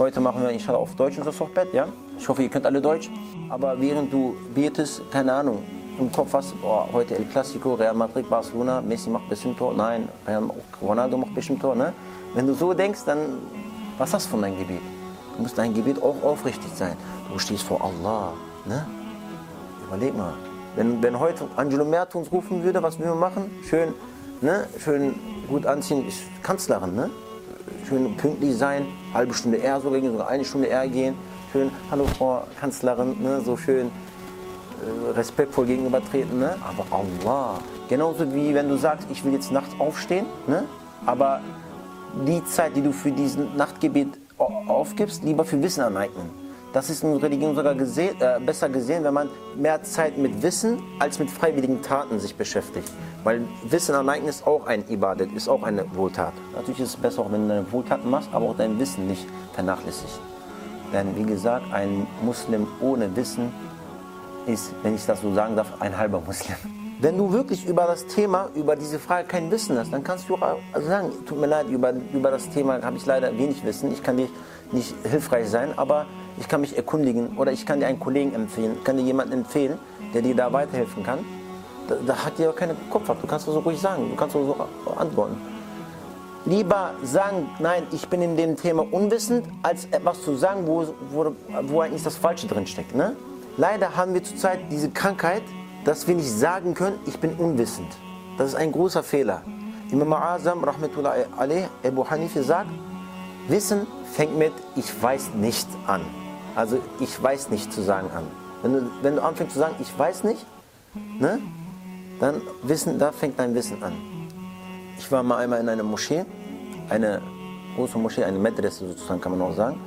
Heute machen wir inshallah auf Deutsch unser Sohbet, ja? Ich hoffe, ihr könnt alle Deutsch. Aber während du betest, keine Ahnung, im Kopf hast, oh, heute El Clasico, Real Madrid, Barcelona, Messi macht bestimmt Tor, nein, Ronaldo macht bestimmt Tor, ne? Wenn du so denkst, dann, was hast du von deinem Gebet? Du musst dein Gebet auch aufrichtig sein. Du stehst vor Allah, ne? Überleg mal. Wenn, wenn heute Angelo Merz uns rufen würde, was würden wir machen? Schön, ne? Schön gut anziehen, Kanzlerin, ne? Schön pünktlich sein, halbe Stunde eher sogar gehen, sogar eine Stunde eher gehen. Schön, hallo Frau Kanzlerin, ne? So schön äh, respektvoll gegenübertreten, ne? Aber Allah. Genauso wie wenn du sagst, ich will jetzt nachts aufstehen, ne? Aber die Zeit, die du für diesen Nachtgebet aufgibst, lieber für Wissen aneignen. Das ist in Religion sogar gesehen, äh, besser gesehen, wenn man mehr Zeit mit Wissen als mit freiwilligen Taten sich beschäftigt. Weil Wissen aneignen ist auch ein Ibadet, ist auch eine Wohltat. Natürlich ist es besser, auch wenn du deine Wohltaten machst, aber auch dein Wissen nicht vernachlässigst. Denn wie gesagt, ein Muslim ohne Wissen ist, wenn ich das so sagen darf, ein halber Muslim. Wenn du wirklich über das Thema, über diese Frage kein Wissen hast, dann kannst du auch sagen, tut mir leid, über, über das Thema habe ich leider wenig Wissen, ich kann dir nicht hilfreich sein, aber ich kann mich erkundigen oder ich kann dir einen Kollegen empfehlen, kann dir jemanden empfehlen, der dir da weiterhelfen kann. Da, da hat dir auch keine Kopf ab. Du kannst das so ruhig sagen, du kannst so antworten. Lieber sagen, nein, ich bin in dem Thema unwissend, als etwas zu sagen, wo, wo, wo eigentlich das Falsche drin steckt. Ne? Leider haben wir zurzeit diese Krankheit, dass wir nicht sagen können, ich bin unwissend. Das ist ein großer Fehler. Imam Azam, Rahmatullah alayh, Abu Hanife sagt, Wissen fängt mit ich weiß nicht an. Also ich weiß nicht zu sagen an. Wenn du, wenn du anfängst zu sagen, ich weiß nicht, ne, dann Wissen, da fängt dein Wissen an. Ich war mal einmal in einer Moschee, eine große Moschee, eine Medresse sozusagen kann man auch sagen.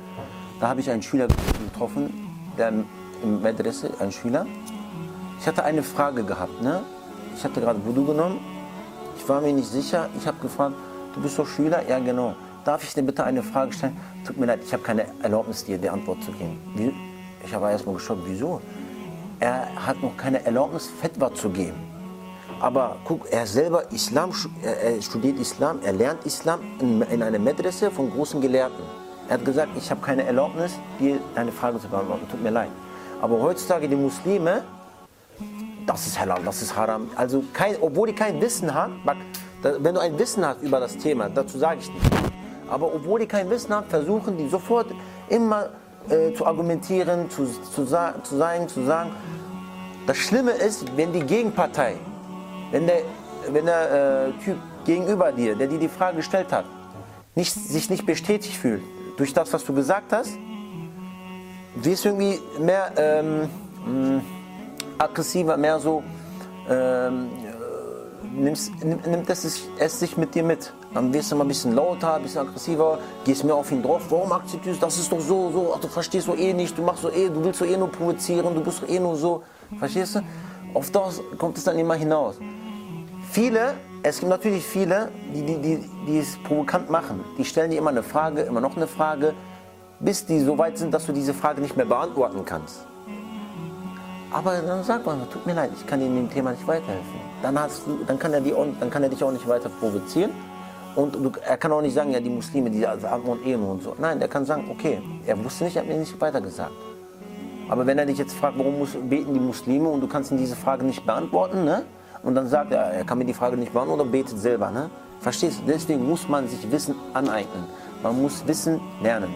Da habe ich einen Schüler getroffen, der im Medresse, ein Schüler. Ich hatte eine Frage gehabt, ne? Ich hatte gerade Wudu genommen. Ich war mir nicht sicher. Ich habe gefragt, du bist doch Schüler? Ja, genau. Darf ich dir bitte eine Frage stellen? Tut mir leid, ich habe keine Erlaubnis, dir die Antwort zu geben. Ich habe erstmal geschockt, wieso? Er hat noch keine Erlaubnis, Fetwa zu geben. Aber guck, er selber Islam, er studiert Islam, er lernt Islam in, in einer Medresse von großen Gelehrten. Er hat gesagt, ich habe keine Erlaubnis, dir deine Frage zu beantworten. Tut mir leid. Aber heutzutage die Muslime, das ist halal, das ist haram. Also kein, obwohl die kein Wissen haben, wenn du ein Wissen hast über das Thema, dazu sage ich nicht. Aber obwohl die kein Wissen haben, versuchen die sofort immer äh, zu argumentieren, zu, zu, zu sagen, zu sagen. Das Schlimme ist, wenn die Gegenpartei, wenn der, wenn der äh, Typ gegenüber dir, der dir die Frage gestellt hat, nicht, sich nicht bestätigt fühlt durch das, was du gesagt hast, wirst du irgendwie mehr ähm, mh, aggressiver, mehr so ähm, nimmst, nimmt es, es sich mit dir mit. Dann wirst du mal ein bisschen lauter, ein bisschen aggressiver, gehst mehr auf ihn drauf. Warum akzeptierst du das? ist doch so, so, ach, du verstehst so eh nicht, du machst so eh, du willst so eh nur provozieren, du bist so eh nur so. Verstehst du? Auf das kommt es dann immer hinaus. Viele, es gibt natürlich viele, die, die, die, die es provokant machen. Die stellen dir immer eine Frage, immer noch eine Frage, bis die so weit sind, dass du diese Frage nicht mehr beantworten kannst. Aber dann sagt man, tut mir leid, ich kann dir in dem Thema nicht weiterhelfen. Dann, hast du, dann, kann er die, dann kann er dich auch nicht weiter provozieren. Und er kann auch nicht sagen, ja, die Muslime, die haben und eh nur und so. Nein, der kann sagen, okay, er wusste nicht, er hat mir nicht weitergesagt. Aber wenn er dich jetzt fragt, warum beten die Muslime und du kannst ihm diese Frage nicht beantworten, ne? und dann sagt er, er kann mir die Frage nicht beantworten oder betet selber. Ne? Verstehst du? Deswegen muss man sich Wissen aneignen. Man muss Wissen lernen.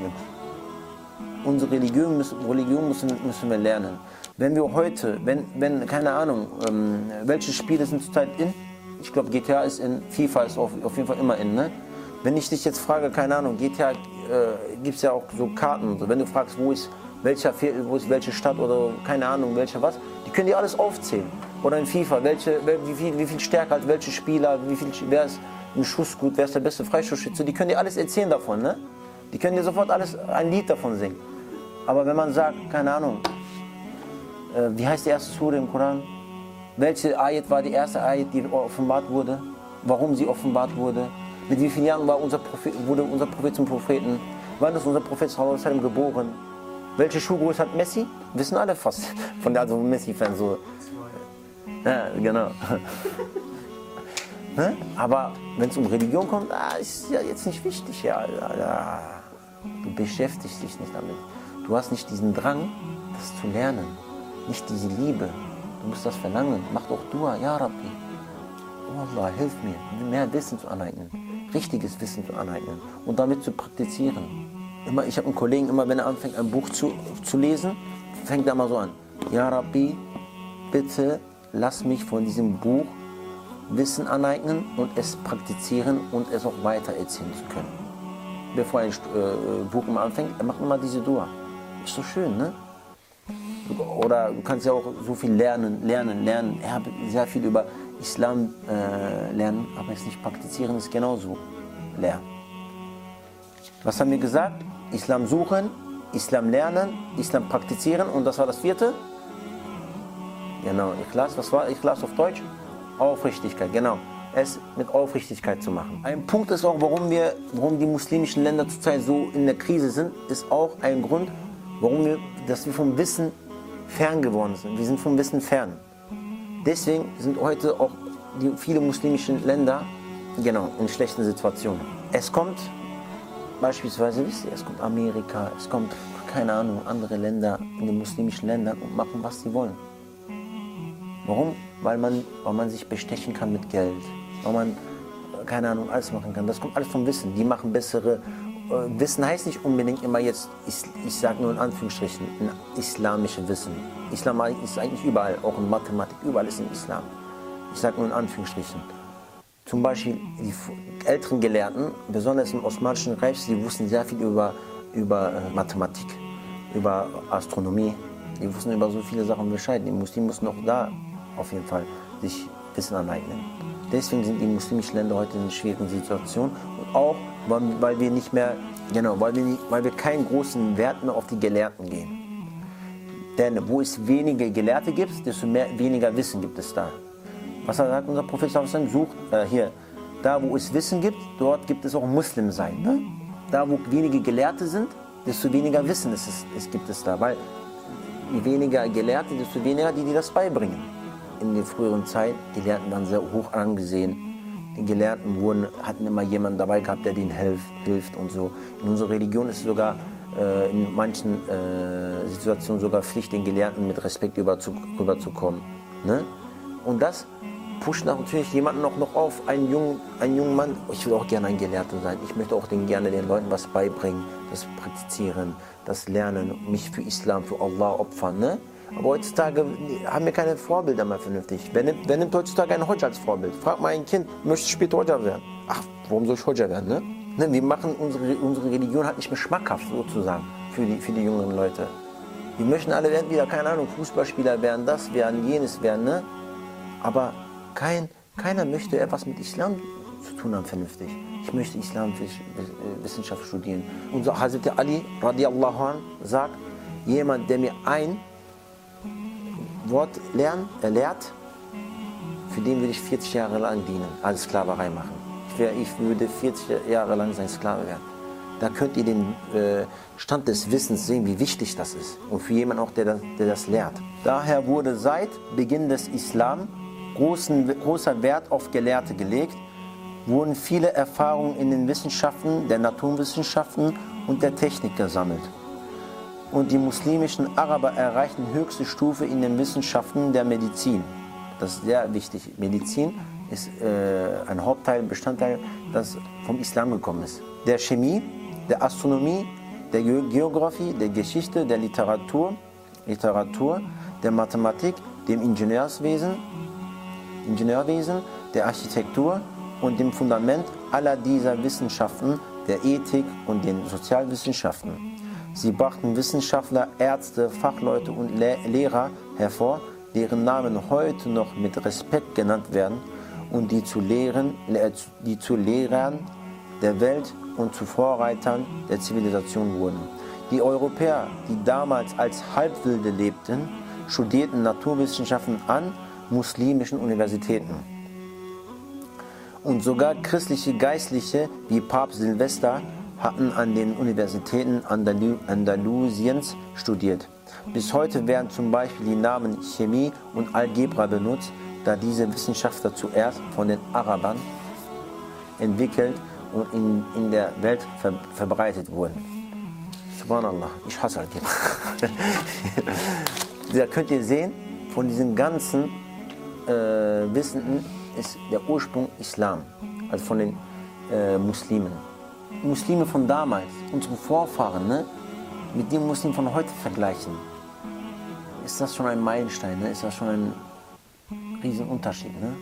Unsere Religion müssen, Religion müssen, müssen wir lernen. Wenn wir heute, wenn, wenn keine Ahnung, ähm, welche Spiele sind zurzeit in? Ich glaube, GTA ist in, FIFA ist auf, auf jeden Fall immer in. Ne? Wenn ich dich jetzt frage, keine Ahnung, GTA äh, gibt es ja auch so Karten. So. Wenn du fragst, wo ist, welcher, wo ist welche Stadt oder keine Ahnung, welcher was, die können dir alles aufzählen. Oder in FIFA, welche, wie, viel, wie viel stärker als welche Spieler, wie viel, wer ist im Schuss gut, wer ist der beste Freischussschütze, die können dir alles erzählen davon. Ne? Die können dir sofort alles ein Lied davon singen. Aber wenn man sagt, keine Ahnung, äh, wie heißt die erste Sure im Koran? Welche Ayat war die erste Ayat, die offenbart wurde? Warum sie offenbart wurde? Mit wie vielen Jahren war unser Prophet, wurde unser Prophet zum Propheten? Wann ist unser Prophet sallam, geboren? Welche Schuhgröße hat Messi? Wissen alle fast. Von der also Messi-Fans so. Ja, genau. ne? Aber wenn es um Religion kommt, ah, ist ja jetzt nicht wichtig. Ja, ja, Du beschäftigst dich nicht damit. Du hast nicht diesen Drang, das zu lernen. Nicht diese Liebe. Du musst das verlangen. Mach doch Dua, Ja Rabbi. Oh Allah, hilf mir, mehr Wissen zu aneignen. Richtiges Wissen zu aneignen und damit zu praktizieren. Immer, ich habe einen Kollegen, immer wenn er anfängt, ein Buch zu, zu lesen, fängt er mal so an. Ja Rabbi, bitte lass mich von diesem Buch Wissen aneignen und es praktizieren und es auch weiter erzählen zu können. Bevor ein äh, Buch immer anfängt, er macht immer diese Dua. Ist so schön, ne? Oder du kannst ja auch so viel lernen, lernen, lernen. Er hat sehr viel über Islam äh, lernen, aber es nicht praktizieren ist genauso leer. Was haben wir gesagt? Islam suchen, Islam lernen, Islam praktizieren und das war das vierte? Genau, Ikhlas. Was war Ikhlas auf Deutsch? Aufrichtigkeit, genau. Es mit Aufrichtigkeit zu machen. Ein Punkt ist auch, warum, wir, warum die muslimischen Länder zurzeit so in der Krise sind, ist auch ein Grund, warum wir, dass wir vom Wissen fern geworden sind. Wir sind vom Wissen fern. Deswegen sind heute auch die, viele muslimische Länder genau, in schlechten Situationen. Es kommt beispielsweise, wisst ihr, es kommt Amerika, es kommt, keine Ahnung, andere Länder in den muslimischen Ländern und machen, was sie wollen. Warum? Weil man, weil man sich bestechen kann mit Geld, weil man, keine Ahnung, alles machen kann. Das kommt alles vom Wissen. Die machen bessere, Wissen heißt nicht unbedingt immer jetzt, ich, sage nur in Anführungsstrichen, ein islamisches Wissen. Islam ist eigentlich überall, auch in Mathematik, überall ist im Islam. Ich sage nur in Anführungsstrichen. Zum Beispiel die älteren Gelehrten, besonders im Osmanischen Reich, die wussten sehr viel über, über äh, Mathematik, über Astronomie. Die wussten über so viele Sachen Bescheid. Die Muslime mussten auch da auf jeden Fall sich Wissen aneignen. Deswegen sind die muslimischen Länder heute in einer schwierigen Situation und auch, weil wir nicht mehr, genau, weil wir, nicht, weil wir keinen großen Wert mehr auf die Gelehrten geben. Denn wo es weniger Gelehrte gibt, desto mehr, weniger Wissen gibt es da. Was sagt unser Prophet sucht äh, hier, da wo es Wissen gibt, dort gibt es auch Muslim sein. Ne? Da wo wenige Gelehrte sind, desto weniger Wissen ist es, es gibt es da. Weil je weniger Gelehrte, desto weniger die, die das beibringen. In der früheren Zeit, Gelehrten waren sehr hoch angesehen. Gelehrten wurden, hatten immer jemanden dabei gehabt, der denen hilft, hilft und so. In unserer Religion ist sogar äh, in manchen äh, Situationen sogar Pflicht, den Gelehrten mit Respekt rüberzukommen. Ne? Und das pusht natürlich jemanden auch noch auf, einen jungen, einen jungen Mann, ich will auch gerne ein Gelehrter sein, ich möchte auch den, gerne den Leuten was beibringen, das Praktizieren, das Lernen, mich für Islam, für Allah opfern. Ne? Aber heutzutage haben wir keine Vorbilder mehr vernünftig. Wer nimmt, wer nimmt heutzutage einen Hodja als Vorbild? Frag mal ein Kind, möchtest du später Hodja werden? Ach, warum soll ich Hodja werden? Ne? Ne, wir machen unsere, unsere Religion halt nicht mehr schmackhaft sozusagen für die, für die jüngeren Leute. Wir möchten alle entweder, keine Ahnung, Fußballspieler werden, das werden, jenes werden. Ne? Aber kein, keiner möchte etwas mit Islam zu tun haben, vernünftig. Ich möchte Islamwissenschaft studieren. Unser Hazrat Ali radiallahu an sagt, jemand, der mir ein Wort lernt, er lehrt, für den würde ich 40 Jahre lang dienen, als Sklaverei machen. Ich, wär, ich würde 40 Jahre lang sein Sklave werden. Da könnt ihr den äh, Stand des Wissens sehen, wie wichtig das ist. Und für jemanden auch, der das, der das lehrt. Daher wurde seit Beginn des Islam großen, großer Wert auf Gelehrte gelegt, wurden viele Erfahrungen in den Wissenschaften, der Naturwissenschaften und der Technik gesammelt. Und die muslimischen Araber erreichten höchste Stufe in den Wissenschaften der Medizin. Das ist sehr wichtig. Medizin ist äh, ein Hauptteil, Bestandteil, das vom Islam gekommen ist. Der Chemie, der Astronomie, der Geografie, der Geschichte, der Literatur, Literatur, der Mathematik, dem Ingenieurswesen Ingenieurwesen, der Architektur und dem Fundament aller dieser Wissenschaften, der Ethik und den Sozialwissenschaften. Sie brachten Wissenschaftler, Ärzte, Fachleute und Le Lehrer hervor, deren Namen heute noch mit Respekt genannt werden und die zu, Lehren, die zu Lehrern der Welt und zu Vorreitern der Zivilisation wurden. Die Europäer, die damals als Halbwilde lebten, studierten Naturwissenschaften an muslimischen Universitäten. Und sogar christliche Geistliche wie Papst Silvester hatten an den Universitäten Andalu Andalusiens studiert. Bis heute werden zum Beispiel die Namen Chemie und Algebra benutzt, da diese Wissenschaftler zuerst von den Arabern entwickelt und in, in der Welt ver verbreitet wurden. Subhanallah, ich hasse halt Da könnt ihr sehen, von diesen ganzen äh, Wissenden ist der Ursprung Islam, also von den äh, Muslimen. Muslime von damals, unsere Vorfahren, ne, mit den Muslimen von heute vergleichen, ist das schon ein Meilenstein, ne? ist das schon ein Riesenunterschied. Ne?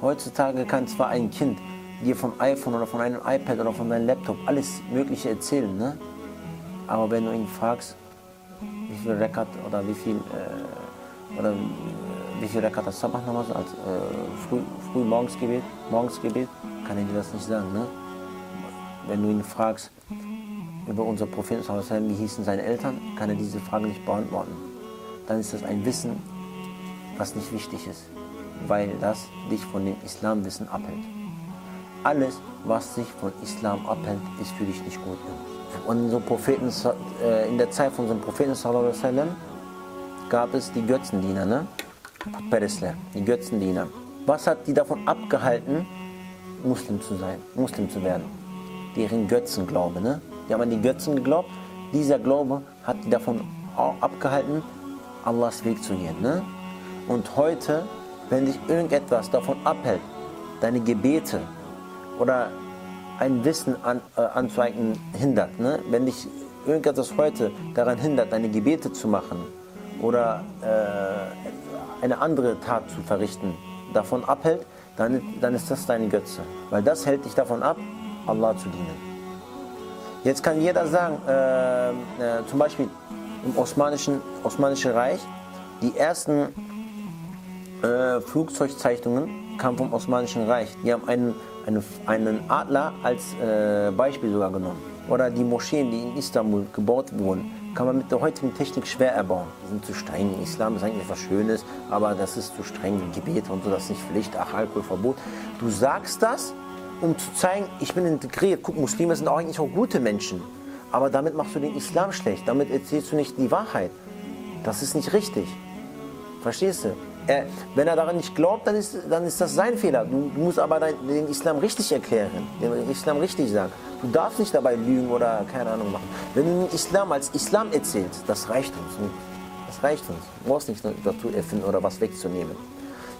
Heutzutage kann zwar ein Kind dir vom iPhone oder von einem iPad oder von deinem Laptop alles Mögliche erzählen, ne? aber wenn du ihn fragst, wie viel Rekat oder wie viel äh, oder wie viel Rekat das Sabach nochmal als äh, früh, früh Morgensgebet, Morgensgebet, kann er dir das nicht sagen. Ne? Wenn du ihn fragst über unser Propheten, wie hießen seine Eltern, kann er diese Frage nicht beantworten. Dann ist das ein Wissen, was nicht wichtig ist, weil das dich von dem Islamwissen abhält. Alles, was dich von Islam abhält, ist für dich nicht gut. Und Propheten, äh, in der Zeit von unserem Propheten gab es die Götzendiener, ne? die Götzendiener. Was hat die davon abgehalten, Muslim zu sein, Muslim zu werden? Deren Götzenglaube, ne? Die haben an die Götzen geglaubt. Dieser Glaube hat die davon abgehalten, Allahs Weg zu gehen. Ne? Und heute, wenn dich irgendetwas davon abhält, deine Gebete oder ein Wissen an, äh, anzueignen hindert, ne? wenn dich irgendetwas heute daran hindert, deine Gebete zu machen oder äh, eine andere Tat zu verrichten, davon abhält, dann, dann ist das deine Götze. Weil das hält dich davon ab, Allah zu dienen. Jetzt kann jeder sagen, äh, äh, zum Beispiel im Osmanischen, Osmanischen Reich, die ersten äh, Flugzeugzeichnungen kamen vom Osmanischen Reich. Die haben einen, einen, einen Adler als äh, Beispiel sogar genommen. Oder die Moscheen, die in Istanbul gebaut wurden, kann man mit der heutigen Technik schwer erbauen. Die sind zu streng. Islam ist eigentlich was Schönes, aber das ist zu streng. Gebet und so, das ist nicht Pflicht. Ach, Alkoholverbot. Du sagst das, um zu zeigen, ich bin integriert. Guck, Muslime sind auch eigentlich auch gute Menschen. Aber damit machst du den Islam schlecht. Damit erzählst du nicht die Wahrheit. Das ist nicht richtig. Verstehst du? Er, wenn er daran nicht glaubt, dann ist, dann ist das sein Fehler. Du, du musst aber dein, den Islam richtig erklären, den Islam richtig sagen. Du darfst nicht dabei lügen oder keine Ahnung machen. Wenn du den Islam als Islam erzählst, das reicht uns. Das reicht uns. Du brauchst nicht dazu erfinden oder was wegzunehmen.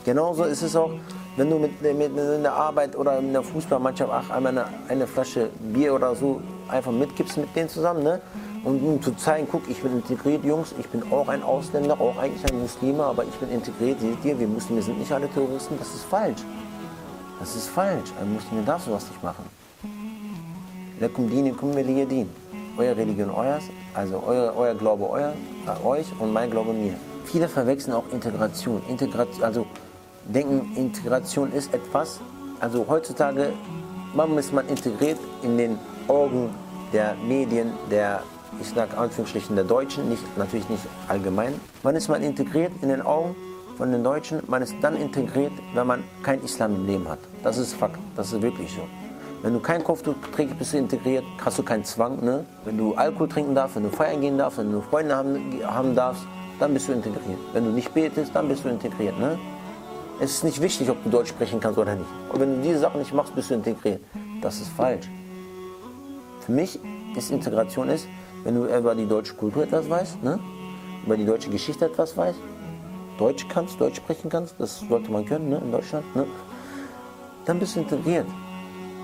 Genauso ist es auch, wenn du mit, mit, in der Arbeit oder in der Fußballmannschaft ach, einmal eine, eine Flasche Bier oder so einfach mitgibst mit denen zusammen, ne? Und um zu zeigen, guck, ich bin integriert, Jungs, ich bin auch ein Ausländer, auch eigentlich ein Muslime, aber ich bin integriert, seht ihr, wir Muslime sind nicht alle Terroristen, das ist falsch. Das ist falsch, ein Muslim darf sowas nicht machen. Lakum dinikum din. Euer Religion euers, also euer, euer Glaube euer, euch und mein Glaube mir. Viele verwechseln auch Integration. Integration, also denken, Integration ist etwas, also heutzutage, man ist man integriert in den Augen der Medien, der, ich sage Anführungsstrichen, der Deutschen, nicht, natürlich nicht allgemein. Man ist man integriert in den Augen von den Deutschen, man ist dann integriert, wenn man kein Islam im Leben hat. Das ist Fakt, das ist wirklich so. Wenn du kein Kopftuch trägst, bist du integriert, hast du keinen Zwang. Ne? Wenn du Alkohol trinken darfst, wenn du feiern gehen darfst, wenn du Freunde haben, haben darfst, dann bist du integriert. Wenn du nicht betest, dann bist du integriert. Ne? Es ist nicht wichtig, ob du Deutsch sprechen kannst oder nicht. Und wenn du diese Sachen nicht machst, bist du integriert. Das ist falsch. Für mich ist Integration ist, wenn du über die deutsche Kultur etwas weißt, ne? über die deutsche Geschichte etwas weißt, Deutsch kannst, Deutsch sprechen kannst, das sollte man können ne? in Deutschland, ne? dann bist du integriert.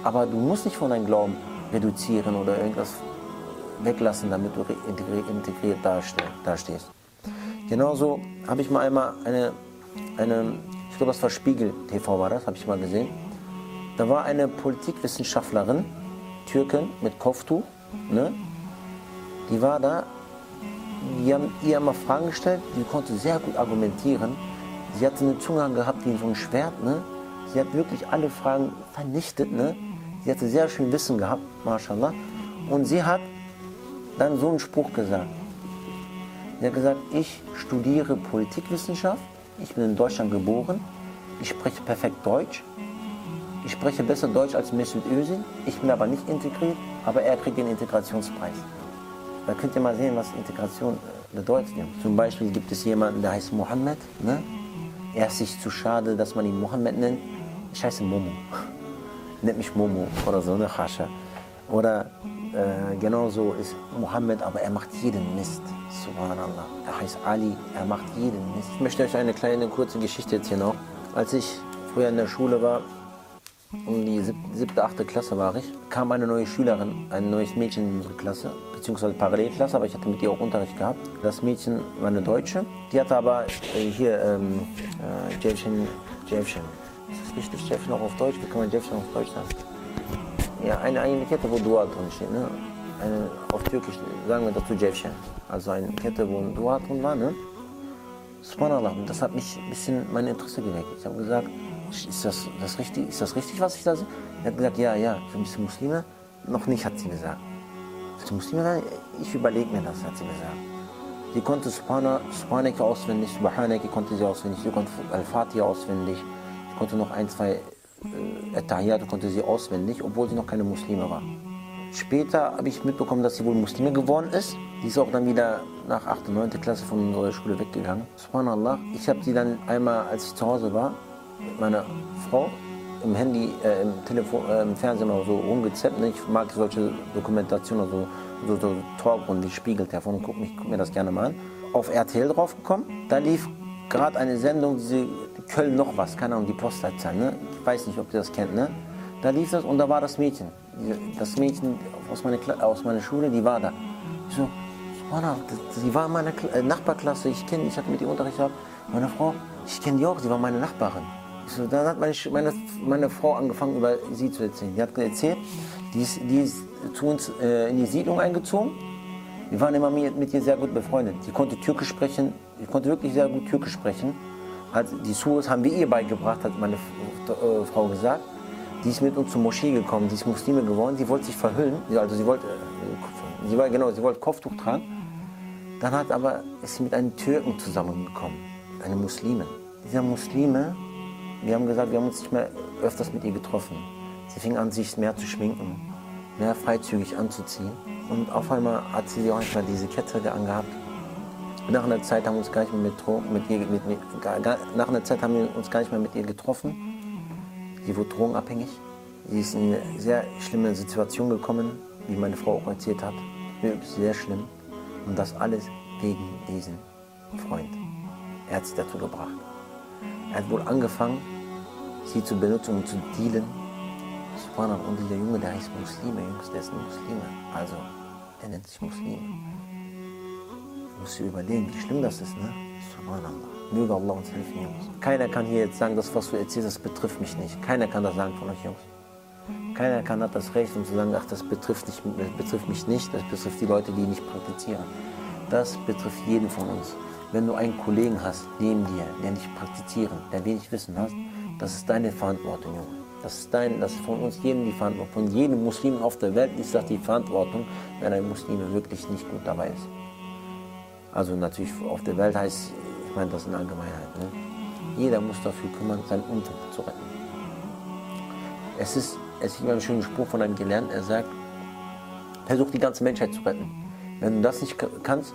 Aber du musst nicht von deinem Glauben reduzieren oder irgendwas weglassen, damit du integriert dastehst. Genauso habe ich mal einmal eine, eine ich glaube, das war Spiegel TV war das, habe ich mal gesehen. Da war eine Politikwissenschaftlerin, Türkin mit Kopftuch, ne? die war da, die haben ihr immer Fragen gestellt, die konnte sehr gut argumentieren. Sie hatte eine Zunge gehabt wie so ein Schwert, ne? Sie hat wirklich alle Fragen vernichtet, ne? Sie hatte sehr schön Wissen gehabt, mashallah. Und sie hat dann so einen Spruch gesagt. Sie hat gesagt, ich studiere Politikwissenschaft ich bin in Deutschland geboren. Ich spreche perfekt Deutsch. Ich spreche besser Deutsch als Mesut Özil. Ich bin aber nicht integriert, aber er kriegt den Integrationspreis. Da könnt ihr mal sehen, was Integration äh, bedeutet. Zum Beispiel gibt es jemanden, der heißt Mohammed. Ne? Er ist sich zu schade, dass man ihn Mohammed nennt. Ich heiße Momo. Nennt mich Momo oder so, ne Hascha. Oder Äh, genauso ist Mohammed, aber er macht jeden Mist. Subhanallah. Er heißt Ali, er macht jeden Mist. Ich möchte euch eine kleine kurze Geschichte erzählen auch. Als ich früher in der Schule war, um die siebte, achte Klasse war ich, kam eine neue Schülerin, ein neues Mädchen in unsere Klasse, beziehungsweise Parallelklasse, aber ich hatte mit ihr auch Unterricht gehabt. Das Mädchen war eine Deutsche, die hatte aber äh, hier ähm, äh, Jevchen, Jevchen. Ist das richtig, Jevchen auch auf Deutsch? Wie kann man Jevchen auf Deutsch sagen? Ja, eine, eine Kette, wo Dua drin steht. Ne? Eine, auf Türkisch sagen wir dazu Jevchen. Also eine Kette, wo ein Dua drin war. Ne? Subhanallah, das hat mich ein bisschen mein Interesse geweckt. Ich habe gesagt, ist das, das richtig, ist das richtig, was ich da sehe? Er hat gesagt, ja, ja, ich du Muslime? Noch nicht, hat sie gesagt. Bist du Muslime? Ich überlege mir das, hat sie gesagt. Sie konnte Subhaneke auswendig, Subhaneke konnte sie auswendig, sie konnte Al-Fatiha auswendig, sie konnte noch ein, zwei äh, Attahiyat konnte sie auswendig, obwohl sie noch keine Muslime war. Später habe ich mitbekommen, dass sie wohl Muslime geworden ist. Die ist auch dann wieder nach 8. und 9. Klasse von unserer Schule weggegangen. Subhanallah. Ich habe sie dann einmal, als ich zu Hause war, mit meiner Frau im Handy, äh, im Telefon, äh, im Fernsehen auch so rumgezappt. Ne? Ich mag solche Dokumentationen, also so, so Talk und die spiegelt davon. Guck, mich, guck mir das gerne mal an. Auf RTL draufgekommen. Da lief gerade eine Sendung, diese Köln noch was, keine Ahnung, die Postleitzahl. Ne? Ich weiß nicht, ob ihr das kennt. Ne? Da lief das und da war das Mädchen. Das Mädchen aus meiner, aus meiner Schule, die war da. Ich so, sie war in meiner äh, Nachbarklasse, ich kenne, ich hatte mit ihr Unterricht gehabt. Meine Frau, ich kenne die auch, sie war meine Nachbarin. So, dann hat meine, meine, meine, Frau angefangen, über sie zu erzählen. Die hat erzählt, die ist, die ist zu uns äh, in die Siedlung eingezogen. Wir waren immer mit, mit ihr sehr gut befreundet. Sie konnte Türkisch sprechen, sie konnte wirklich sehr gut Türkisch sprechen. Hat, die Suas haben wir ihr beigebracht, hat meine äh, Frau gesagt. Die ist mit uns zur Moschee gekommen, die ist Muslime geworden, sie wollte sich verhüllen, also sie wollte, äh, sie war genau, sie wollte Kopftuch tragen. Dann hat aber, ist sie mit einem Türken zusammengekommen, einem Muslimen. Dieser Muslime wir haben gesagt, wir haben uns nicht mehr öfters mit ihr getroffen. Sie fing an, sich mehr zu schminken, mehr freizügig anzuziehen. Und auf einmal hat sie auch mal diese Kette angehabt. Nach einer Zeit haben wir uns gar nicht mehr mit ihr, mit, mit, nach einer Zeit haben wir uns gar nicht mehr mit ihr getroffen. Sie wurde drogenabhängig. Sie ist in eine sehr schlimme Situation gekommen, wie meine Frau auch erzählt hat. Sehr schlimm. Und das alles wegen diesem Freund. Er hat sie dazu gebracht. Er hat wohl angefangen, sie zu benutzen, um zu dealen. Und dieser Junge, der heißt Muslime, Jungs, der ist ein Muslime. Also, der nennt sich Muslime. Du musst überlegen, wie schlimm das ist, ne? Subhanallah. Möge Allah uns helfen, Jungs. Keiner kann hier jetzt sagen, das, was du erzählst, das betrifft mich nicht. Keiner kann das sagen von euch, Jungs. Keiner kann hat das Recht, um zu sagen, ach, das betrifft, nicht, das betrifft mich nicht, das betrifft die Leute, die nicht praktizieren. Das betrifft jeden von uns. Wenn du einen Kollegen hast neben dir, der nicht praktizieren, der wenig Wissen hat, das ist deine Verantwortung, Junge. Das ist, dein, das ist von uns jedem die Verantwortung. Von jedem Muslim auf der Welt ist das die Verantwortung, wenn ein Muslim wirklich nicht gut dabei ist. Also natürlich auf der Welt heißt, ich meine das in Allgemeinheit. Ne? Jeder muss dafür kümmern, sein Umfeld zu retten. Es ist, es gibt einen schönen Spruch von einem Gelernten, er sagt, versuch die ganze Menschheit zu retten. Wenn du das nicht kannst,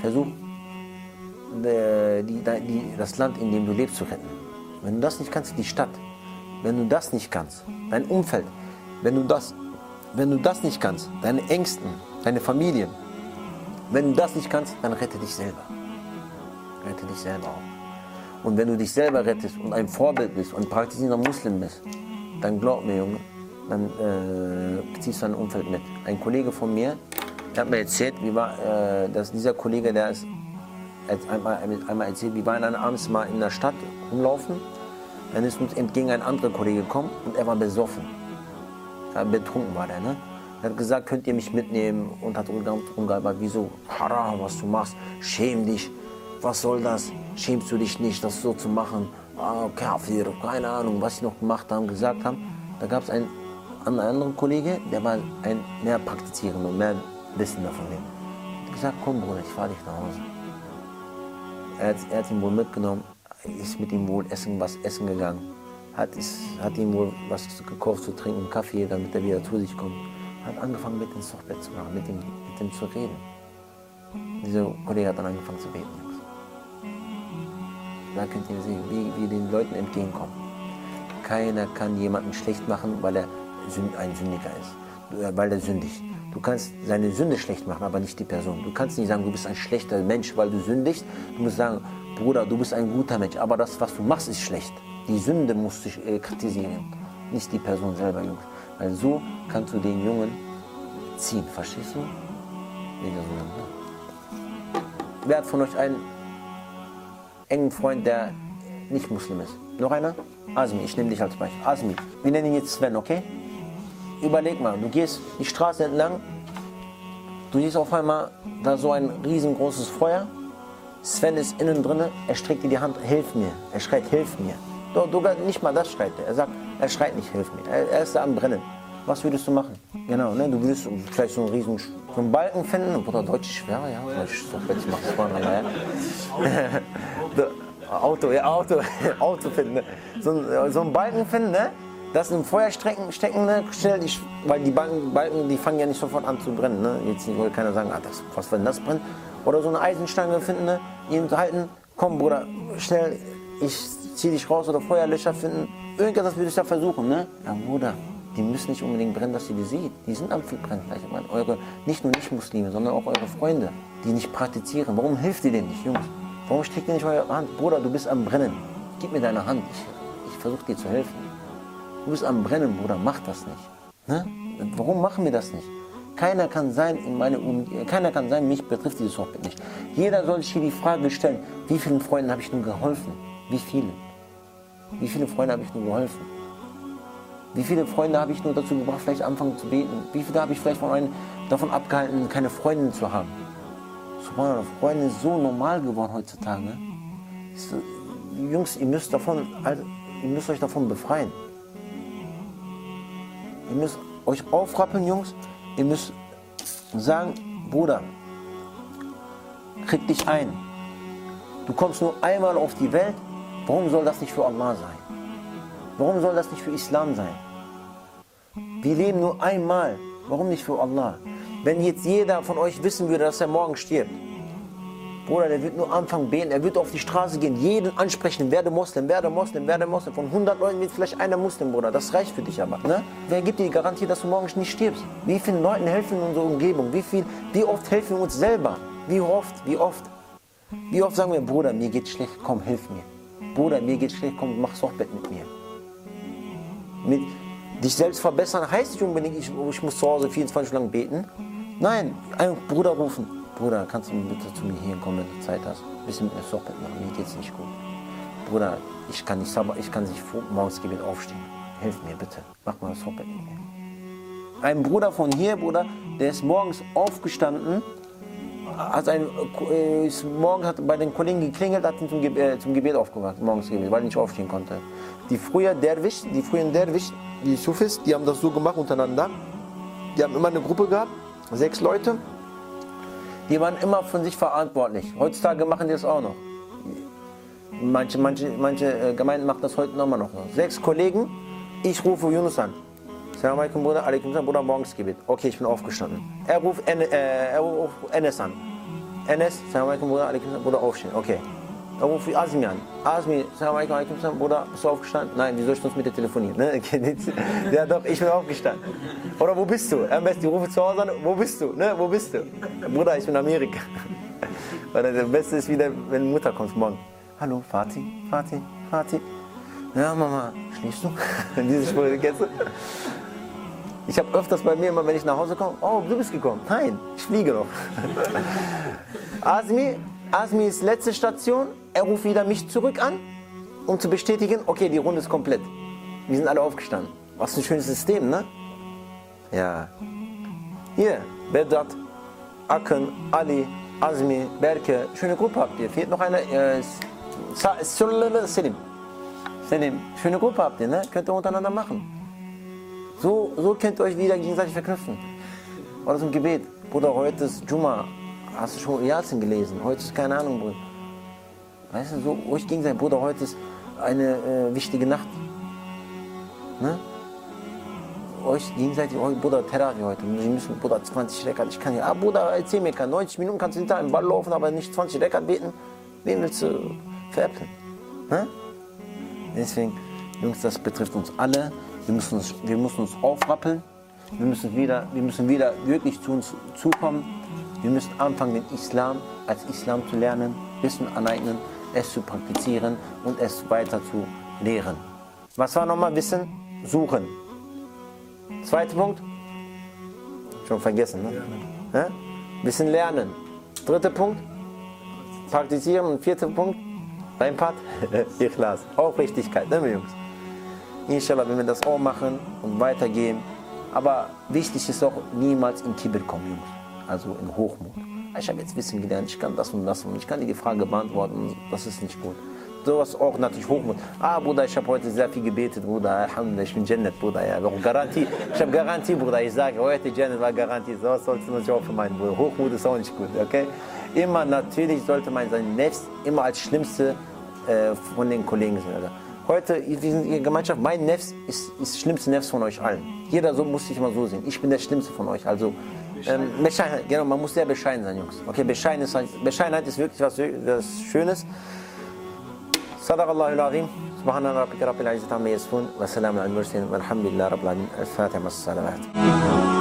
versuch die, die, das Land, in dem du lebst, zu retten. Wenn du das nicht kannst, die Stadt. Wenn du das nicht kannst, dein Umfeld. Wenn du das, wenn du das nicht kannst, deine Ängsten, deine Familie. Wenn du das nicht kannst, dann rette dich selber. Rette dich selber auch. Und wenn du dich selber rettest und ein Vorbild bist und praktizierender Muslim bist, dann glaub mir, Junge, dann äh, ziehst du dein Umfeld mit. Ein Kollege von mir, der hat mir erzählt, wie war, äh, dass dieser Kollege, der ist einmal, einmal erzählt, wir waren dann abends mal in der Stadt rumlaufen. Dann ist uns entgegen ein anderer Kollege gekommen und er war besoffen. Ja, betrunken war der, ne? Er hat gesagt, könnt ihr mich mitnehmen und hat rumgehalten, wieso, haram, was du machst, schäm dich, was soll das, schämst du dich nicht, das so zu machen, ah, Kafir, keine Ahnung, was sie noch gemacht haben, gesagt haben. Da gab es einen, einen anderen Kollege, der war ein mehr praktizierender und mehr Wissen davon. Er hat gesagt, komm Bruder, ich fahre dich nach Hause. Er hat, er hat ihn wohl mitgenommen, ist mit ihm wohl essen, was essen gegangen. Hat, ist, hat ihm wohl was gekauft zu trinken, Kaffee, damit er wieder zu sich kommt. Hat angefangen mit ins Sochbett zu machen, mit ihm, mit ihm zu reden. Dieser Kollege hat dann angefangen zu beten. Da könnt ihr sehen, wie wir den Leuten entgegenkommen. Keiner kann jemanden schlecht machen, weil er ein Sündiger ist, äh, weil er sündigt. Du kannst seine Sünde schlecht machen, aber nicht die Person. Du kannst nicht sagen, du bist ein schlechter Mensch, weil du sündigst. Du musst sagen, Bruder, du bist ein guter Mensch, aber das, was du machst, ist schlecht. Die Sünde musst du äh, kritisieren, nicht die Person selber, Jungs. Weil so kannst du den Jungen ziehen, verstehst du? Wer hat von euch einen engen Freund, der nicht Muslim ist? Noch einer? Asmi, ich nehme dich als Beispiel. Asmi, wir nennen ihn jetzt Sven, okay? Überleg mal, du gehst die Straße entlang, du siehst auf einmal da so ein riesengroßes Feuer. Sven ist innen drin, er streckt dir die Hand, hilf mir. Er schreit, hilf mir. Doch, sogar nicht mal das schreit er. Er sagt, er schreit nicht, hilf mir. Er, er ist da am Brennen. Was würdest du machen? Genau, ne? du würdest vielleicht so einen riesen so einen Balken finden. Oder Deutsch ist schwer, ja. Deutsch ist doch jetzt macht es mal, ja. Auto, ja, Auto, Auto finden. Ne? So, so einen Balken finden, ne? das im Feuer stecken, ne? schnell, die, weil die Balken, die fangen ja nicht sofort an zu brennen. Ne? Jetzt will keiner sagen, ah, das, was wenn das brennt. Oder so eine Eisenstange finden, ne? ihn halten, komm Bruder, schnell, ich zieh dich raus oder Feuerlöscher finden. Irgendwas würde ich da versuchen, ne? Ja Bruder, die müssen nicht unbedingt brennen, dass ihr die seht. Die sind am Verbrennen. Ich meine, eure, nicht nur Nicht-Muslime, sondern auch eure Freunde, die nicht praktizieren. Warum hilft ihr denen nicht, Jungs? Warum steckt ihr nicht eure Hand? Bruder, du bist am Brennen. Gib mir deine Hand. Ich, ich versuche dir zu helfen. Du bist am Brennen, Bruder. Mach das nicht. Ne? Warum machen wir das nicht? Keiner kann sein, in meine um keiner kann sein, mich betrifft dieses Hochbett nicht. Jeder soll sich hier die Frage stellen, wie vielen Freunden habe ich nun geholfen? Wie viele? Wie viele Freunde habe ich nun geholfen? Wie viele Freunde habe ich nur dazu gebracht, vielleicht anfangen zu beten? Wie viele habe ich vielleicht von einem davon abgehalten, keine Freundin zu haben? Freunde ist so normal geworden heutzutage. Jungs, ihr müsst, davon, ihr müsst euch davon befreien. Ihr müsst euch aufrappeln, Jungs. Ihr müsst sagen, Bruder, krieg dich ein. Du kommst nur einmal auf die Welt. Warum soll das nicht für Allah sein? Warum soll das nicht für Islam sein? Wir leben nur einmal. Warum nicht für Allah? Wenn jetzt jeder von euch wissen würde, dass er morgen stirbt, Bruder, der wird nur anfangen beten, er wird auf die Straße gehen, jeden ansprechen, werde Moslem, werde Moslem, werde Moslem. Von 100 Leuten wird vielleicht einer Muslim, Bruder. Das reicht für dich aber. Ne? Wer gibt dir die Garantie, dass du morgen nicht stirbst? Wie vielen Leuten helfen in unserer Umgebung? Wie, viel, wie oft helfen wir uns selber? Wie oft, wie oft? Wie oft sagen wir, Bruder, mir geht schlecht, komm, hilf mir. Bruder, mir geht schlecht, komm, mach Sochbett mit mir. Mit dich selbst verbessern heißt nicht unbedingt, ich, ich muss zu Hause 24 Stunden beten. Nein, einen Bruder rufen. Bruder, kannst du bitte zu mir hier kommen, wenn du Zeit hast? Ein bisschen mit mir Sochbett machen, mir geht's nicht gut. Bruder, ich kann nicht, ich kann nicht morgens Gebet aufstehen. Hilf mir bitte, mach mal das Sochbett mit mir. Ein Bruder von hier, Bruder, der ist morgens aufgestanden, hat ein, äh, ist morgen hat bei den Kollegen geklingelt, hat ihn zum, Gebet, äh, zum Gebet aufgewacht, morgens Gebet, weil er nicht aufstehen konnte. Die früher Derwisch, die früheren Derwisch, die Sufis, die haben das so gemacht untereinander. Die haben immer eine Gruppe gehabt, sechs Leute. Die waren immer von sich verantwortlich. Heutzutage machen die das auch noch. Manche, manche, manche äh, Gemeinden machen das heute immer noch. Sechs Kollegen, ich rufe Yunus an. Salam alaikum, Bruder, alaikum salam, Bruder, Morgensgebet. Okay, ich bin aufgestanden. Er ruft, N, äh, er ruft Enes an. Enes, salam alaikum, Bruder, alaikum salam, Bruder, aufstehen. Okay. Ruft Asmi an. Asmi, salam alaikum, alaikum salam, Bruder, bist du aufgestanden? Nein, wie soll ich sonst mit dir telefonieren? Ne? ja doch, ich bin aufgestanden. Oder wo bist du? Am besten, ich rufe zu Hause an, wo bist du? Ne? Wo bist du? Bruder, ich bin in Amerika. Weil das Beste ist wieder, wenn Mutter kommt morgen. Hallo, Vati, Vati, Vati. Ja, Mama, schläfst du? Diese Sprüche kennst du? Ich habe öfters bei mir immer, wenn ich nach Hause komme, oh, du bist gekommen. Nein, ich fliege noch. Asmi, Asmi ist letzte Station. Er ruft wieder mich zurück an, um zu bestätigen, okay, die Runde ist komplett. Wir sind alle aufgestanden. Was ein schönes System, ne? Ja. Hier, Bedat, Akın, Ali, Azmi, Berke, schöne Gruppe habt ihr. Fehlt noch einer, äh, Selim. Selim, schöne Gruppe habt ihr, ne? Könnt ihr untereinander machen. So, so könnt ihr euch wieder gegenseitig verknüpfen. Oder zum Gebet. Bruder, heute ist Juma. Hast du schon Yasin gelesen? Heute ist keine Ahnung, Bruder. Weißt du, so euch gegenseitig. Bruder, heute ist eine äh, wichtige Nacht. Ne? Euch gegenseitig, oh, Bruder, Therapie heute. Sie müssen, Bruder, 20 Rekat. Ich kann ja, ah, Bruder, erzähl mir, 90 Minuten kannst du hinter einem Ball laufen, aber nicht 20 Rekat beten. Wen willst du veräppeln? Ne? Deswegen, Jungs, das betrifft uns alle. Wir müssen uns, wir müssen uns aufrappeln. Wir müssen wieder, wir müssen wieder wirklich zu uns zukommen. Wir müssen anfangen, den Islam als Islam zu lernen, Wissen aneignen, es zu praktizieren und es weiter zu lehren. Was war nochmal Wissen? Suchen. Zweiter Punkt? Schon vergessen, ne? Ja? Wissen lernen. Dritter Punkt? Praktizieren. Und vierter Punkt? Dein Part? Ikhlas. Aufrichtigkeit, ne, Jungs? Inshallah, wenn wir das auch machen und weitergehen. Aber wichtig ist auch, niemals in Kibir kommen, Jungs. Also in Hochmut. Ich habe jetzt Wissen gelernt, ich kann das und das und ich kann die Frage beantworten. Das ist nicht gut. Sowas auch natürlich Hochmut. Ah, Bruder, ich habe heute sehr viel gebetet, Bruder. Alhamdulillah, ich bin Jannat, Bruder. Ja, auch Garantie. Ich habe Garantie, Bruder. Ich sage, heute Jannat war Garantie. Sowas sollst du natürlich auch vermeiden, Bruder. Hochmut ist auch nicht gut, okay? Immer, natürlich sollte man sein Nefs immer als Schlimmste äh, von den Kollegen sehen. Heute, wir sind in Gemeinschaft, mein Nefs ist, das schlimmste Nefs von euch allen. Jeder so muss sich immer so sehen. Ich bin der Schlimmste von euch. Also, ähm, Bescheidenheit, genau, man muss sehr bescheiden sein, Jungs. Okay, Bescheidenheit ist, Bescheidenheit ist wirklich was, was Schönes. صدق الله العظيم سبحان ربك رب العزة عما يصفون وسلام على المرسلين والحمد لله رب العالمين الفاتحة مع الصلوات